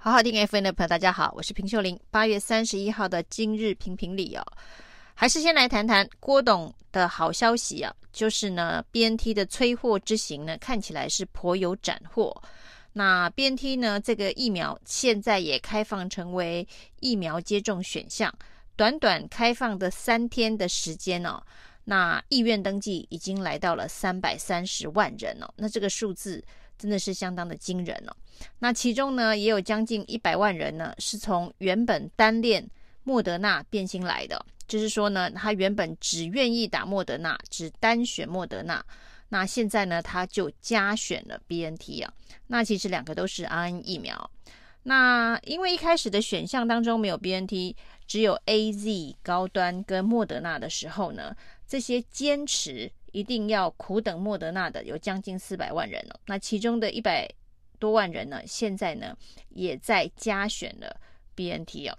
好好听 FM 的朋友，大家好，我是平秀玲。八月三十一号的今日评评理哦，还是先来谈谈郭董的好消息啊，就是呢，BNT 的催货之行呢，看起来是颇有斩获。那 BNT 呢，这个疫苗现在也开放成为疫苗接种选项，短短开放的三天的时间哦，那意愿登记已经来到了三百三十万人哦，那这个数字。真的是相当的惊人哦。那其中呢，也有将近一百万人呢，是从原本单恋莫德纳变心来的，就是说呢，他原本只愿意打莫德纳，只单选莫德纳。那现在呢，他就加选了 BNT 啊。那其实两个都是 R N 疫苗。那因为一开始的选项当中没有 BNT，只有 AZ 高端跟莫德纳的时候呢，这些坚持。一定要苦等莫德纳的有将近四百万人了，那其中的一百多万人呢，现在呢也在加选了 BNT 哦。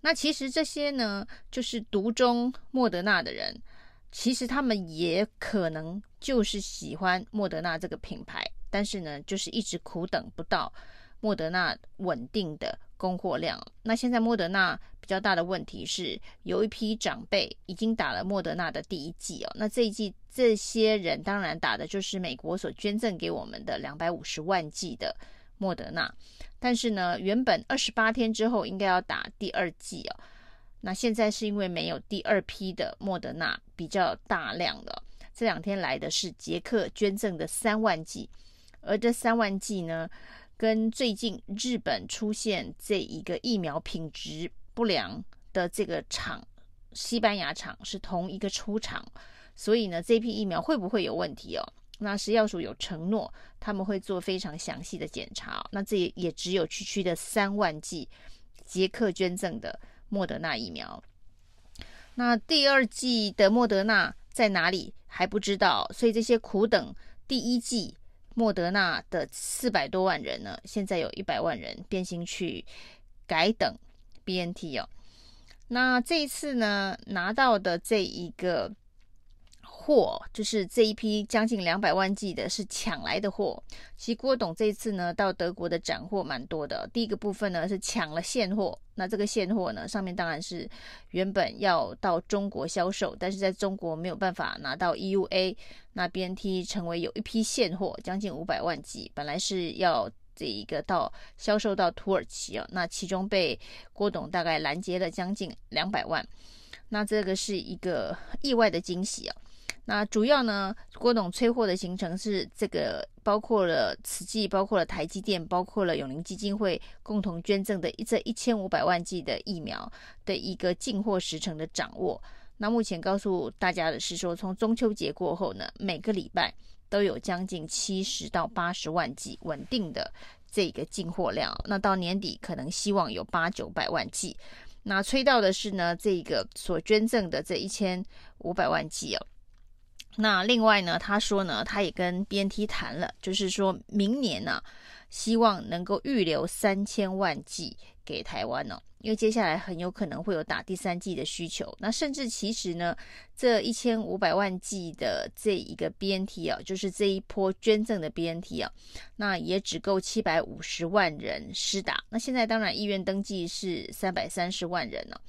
那其实这些呢，就是独中莫德纳的人，其实他们也可能就是喜欢莫德纳这个品牌，但是呢，就是一直苦等不到莫德纳稳定的供货量。那现在莫德纳。比较大的问题是，有一批长辈已经打了莫德纳的第一剂哦。那这一剂，这些人当然打的就是美国所捐赠给我们的两百五十万剂的莫德纳。但是呢，原本二十八天之后应该要打第二剂哦。那现在是因为没有第二批的莫德纳比较大量的，这两天来的是捷克捐赠的三万剂，而这三万剂呢，跟最近日本出现这一个疫苗品质。不良的这个厂，西班牙厂是同一个出厂，所以呢，这批疫苗会不会有问题哦？那食药署有承诺，他们会做非常详细的检查。那这也也只有区区的三万剂捷克捐赠的莫德纳疫苗。那第二季的莫德纳在哪里还不知道，所以这些苦等第一季莫德纳的四百多万人呢，现在有一百万人变心去改等。BNT 哦，那这一次呢，拿到的这一个货，就是这一批将近两百万剂的，是抢来的货。其实郭董这一次呢，到德国的斩获蛮多的。第一个部分呢是抢了现货，那这个现货呢，上面当然是原本要到中国销售，但是在中国没有办法拿到 EUA，那 BNT 成为有一批现货，将近五百万剂，本来是要。这一个到销售到土耳其哦，那其中被郭董大概拦截了将近两百万，那这个是一个意外的惊喜哦。那主要呢，郭董催货的行程是这个，包括了慈济，包括了台积电，包括了永龄基金会共同捐赠的这一千五百万剂的疫苗的一个进货时程的掌握。那目前告诉大家的是说，从中秋节过后呢，每个礼拜。都有将近七十到八十万剂稳定的这个进货量，那到年底可能希望有八九百万剂。那催到的是呢，这个所捐赠的这一千五百万剂哦。那另外呢，他说呢，他也跟 BNT 谈了，就是说明年呢，希望能够预留三千万剂给台湾哦。因为接下来很有可能会有打第三剂的需求，那甚至其实呢，这一千五百万剂的这一个 BNT 啊，就是这一波捐赠的 BNT 啊，那也只够七百五十万人施打。那现在当然意愿登记是三百三十万人了，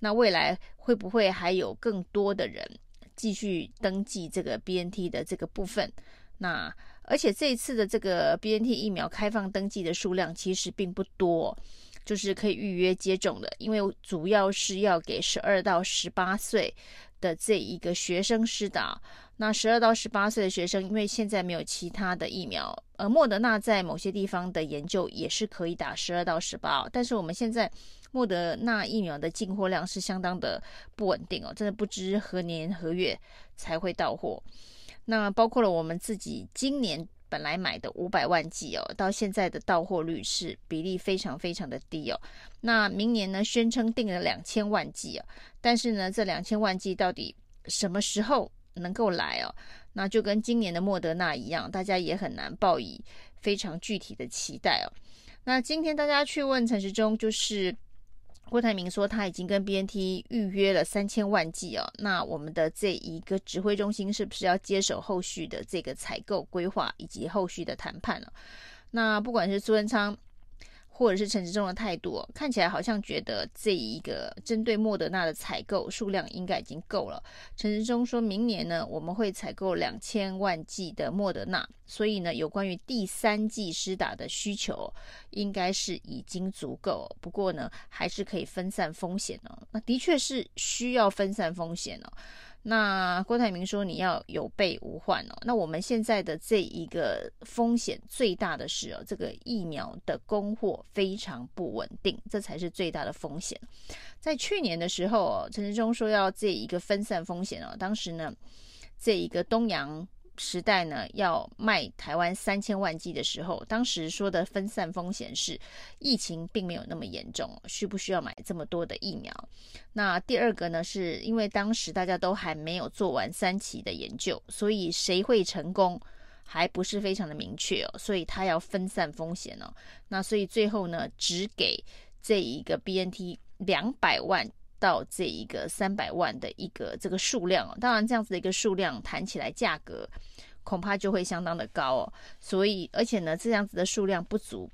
那未来会不会还有更多的人继续登记这个 BNT 的这个部分？那而且这一次的这个 BNT 疫苗开放登记的数量其实并不多。就是可以预约接种的，因为主要是要给十二到十八岁的这一个学生施打。那十二到十八岁的学生，因为现在没有其他的疫苗，而莫德纳在某些地方的研究也是可以打十二到十八。但是我们现在莫德纳疫苗的进货量是相当的不稳定哦，真的不知何年何月才会到货。那包括了我们自己今年。本来买的五百万剂哦，到现在的到货率是比例非常非常的低哦。那明年呢，宣称订了两千万剂哦，但是呢，这两千万剂到底什么时候能够来哦？那就跟今年的莫德纳一样，大家也很难抱以非常具体的期待哦。那今天大家去问陈时中，就是。郭台铭说他已经跟 BNT 预约了三千万剂哦，那我们的这一个指挥中心是不是要接手后续的这个采购规划以及后续的谈判了？那不管是苏文昌或者是陈时中的态度，看起来好像觉得这一个针对莫德纳的采购数量应该已经够了。陈时中说明年呢，我们会采购两千万剂的莫德纳，所以呢，有关于第三剂施打的需求应该是已经足够。不过呢，还是可以分散风险哦。那的确是需要分散风险哦。那郭台铭说你要有备无患哦。那我们现在的这一个风险最大的是哦，这个疫苗的供货非常不稳定，这才是最大的风险。在去年的时候哦，陈时中说要这一个分散风险哦，当时呢，这一个东洋。时代呢要卖台湾三千万剂的时候，当时说的分散风险是疫情并没有那么严重，需不需要买这么多的疫苗？那第二个呢，是因为当时大家都还没有做完三期的研究，所以谁会成功还不是非常的明确哦，所以他要分散风险哦。那所以最后呢，只给这一个 BNT 两百万。到这一个三百万的一个这个数量哦，当然这样子的一个数量谈起来价格恐怕就会相当的高哦，所以而且呢这样子的数量不足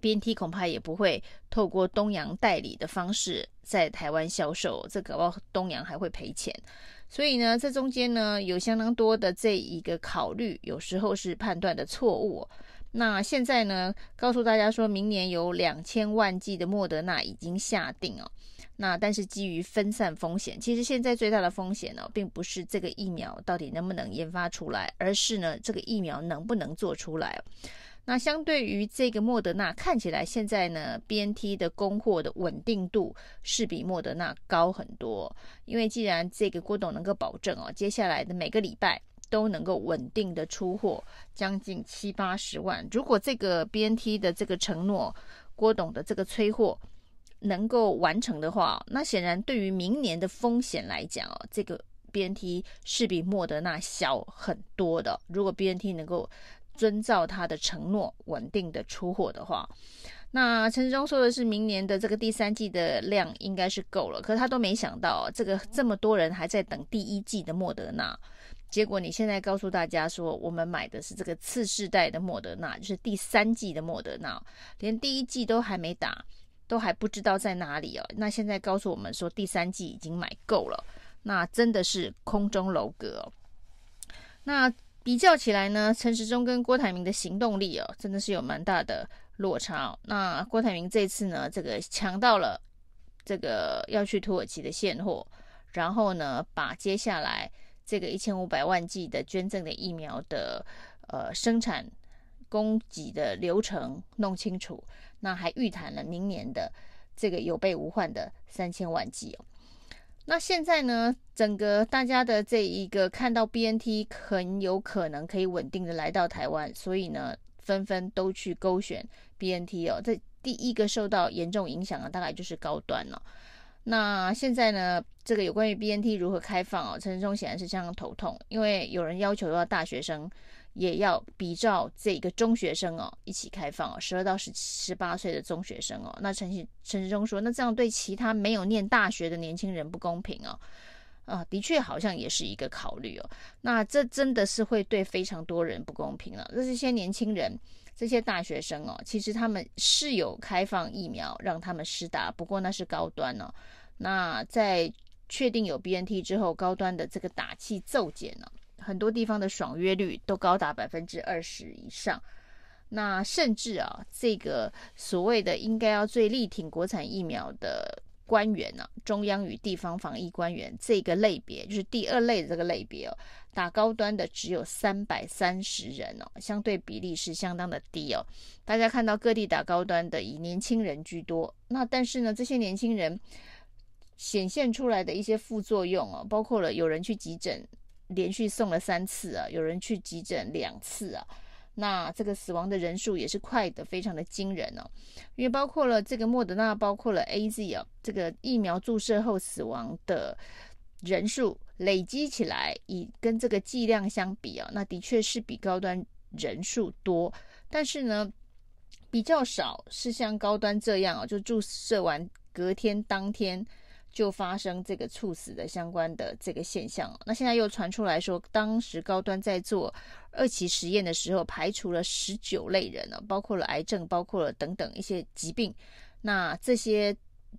，BNT 恐怕也不会透过东洋代理的方式在台湾销售，这搞不好东洋还会赔钱，所以呢这中间呢有相当多的这一个考虑，有时候是判断的错误。那现在呢告诉大家说明年有两千万剂的莫德纳已经下定哦。那但是基于分散风险，其实现在最大的风险呢，并不是这个疫苗到底能不能研发出来，而是呢这个疫苗能不能做出来。那相对于这个莫德纳，看起来现在呢 BNT 的供货的稳定度是比莫德纳高很多，因为既然这个郭董能够保证哦，接下来的每个礼拜都能够稳定的出货将近七八十万，如果这个 BNT 的这个承诺，郭董的这个催货。能够完成的话，那显然对于明年的风险来讲哦，这个 BNT 是比莫德纳小很多的。如果 BNT 能够遵照他的承诺，稳定的出货的话，那陈时中说的是明年的这个第三季的量应该是够了。可是他都没想到，这个这么多人还在等第一季的莫德纳，结果你现在告诉大家说，我们买的是这个次世代的莫德纳，就是第三季的莫德纳，连第一季都还没打。都还不知道在哪里哦。那现在告诉我们说第三季已经买够了，那真的是空中楼阁哦。那比较起来呢，陈时中跟郭台铭的行动力哦，真的是有蛮大的落差哦。那郭台铭这次呢，这个抢到了这个要去土耳其的现货，然后呢，把接下来这个一千五百万剂的捐赠的疫苗的呃生产。供给的流程弄清楚，那还预谈了明年的这个有备无患的三千万剂哦。那现在呢，整个大家的这一个看到 BNT 很有可能可以稳定的来到台湾，所以呢，纷纷都去勾选 BNT 哦。这第一个受到严重影响的大概就是高端了哦。那现在呢，这个有关于 BNT 如何开放哦，陈时中显然是相当头痛，因为有人要求要大学生。也要比照这个中学生哦一起开放哦，十二到十十八岁的中学生哦。那陈陈陈时中说，那这样对其他没有念大学的年轻人不公平哦。啊，的确好像也是一个考虑哦。那这真的是会对非常多人不公平了。那这些年轻人，这些大学生哦，其实他们是有开放疫苗让他们施打，不过那是高端哦。那在确定有 BNT 之后，高端的这个打气骤减呢？很多地方的爽约率都高达百分之二十以上，那甚至啊，这个所谓的应该要最力挺国产疫苗的官员呢、中央与地方防疫官员这个类别，就是第二类的这个类别哦，打高端的只有三百三十人哦，相对比例是相当的低哦。大家看到各地打高端的以年轻人居多，那但是呢，这些年轻人显现出来的一些副作用哦，包括了有人去急诊。连续送了三次啊，有人去急诊两次啊，那这个死亡的人数也是快的，非常的惊人哦。因为包括了这个莫德纳，包括了 AZ 啊，这个疫苗注射后死亡的人数累积起来，以跟这个剂量相比啊，那的确是比高端人数多，但是呢，比较少是像高端这样啊，就注射完隔天当天。就发生这个猝死的相关的这个现象。那现在又传出来说，当时高端在做二期实验的时候，排除了十九类人呢，包括了癌症，包括了等等一些疾病。那这些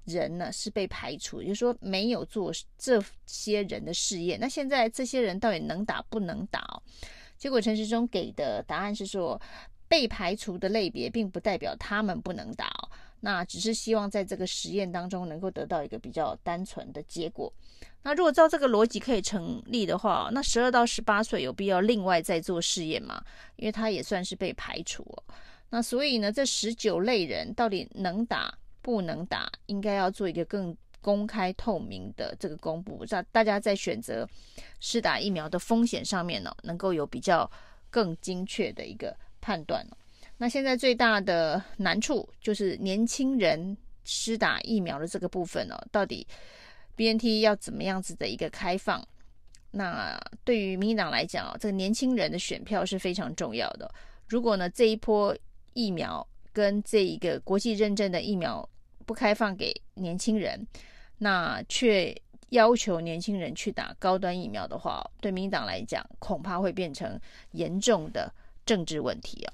人呢是被排除，也就是说没有做这些人的试验。那现在这些人到底能打不能打？结果陈时中给的答案是说，被排除的类别并不代表他们不能打，那只是希望在这个实验当中能够得到一个比较单纯的结果。那如果照这个逻辑可以成立的话，那十二到十八岁有必要另外再做试验吗？因为他也算是被排除哦。那所以呢，这十九类人到底能打不能打，应该要做一个更公开透明的这个公布，让大家在选择施打疫苗的风险上面呢，能够有比较更精确的一个判断。那现在最大的难处就是年轻人施打疫苗的这个部分哦，到底 BNT 要怎么样子的一个开放？那对于民进党来讲，这个年轻人的选票是非常重要的。如果呢，这一波疫苗跟这一个国际认证的疫苗不开放给年轻人，那却要求年轻人去打高端疫苗的话，对民进党来讲，恐怕会变成严重的政治问题啊。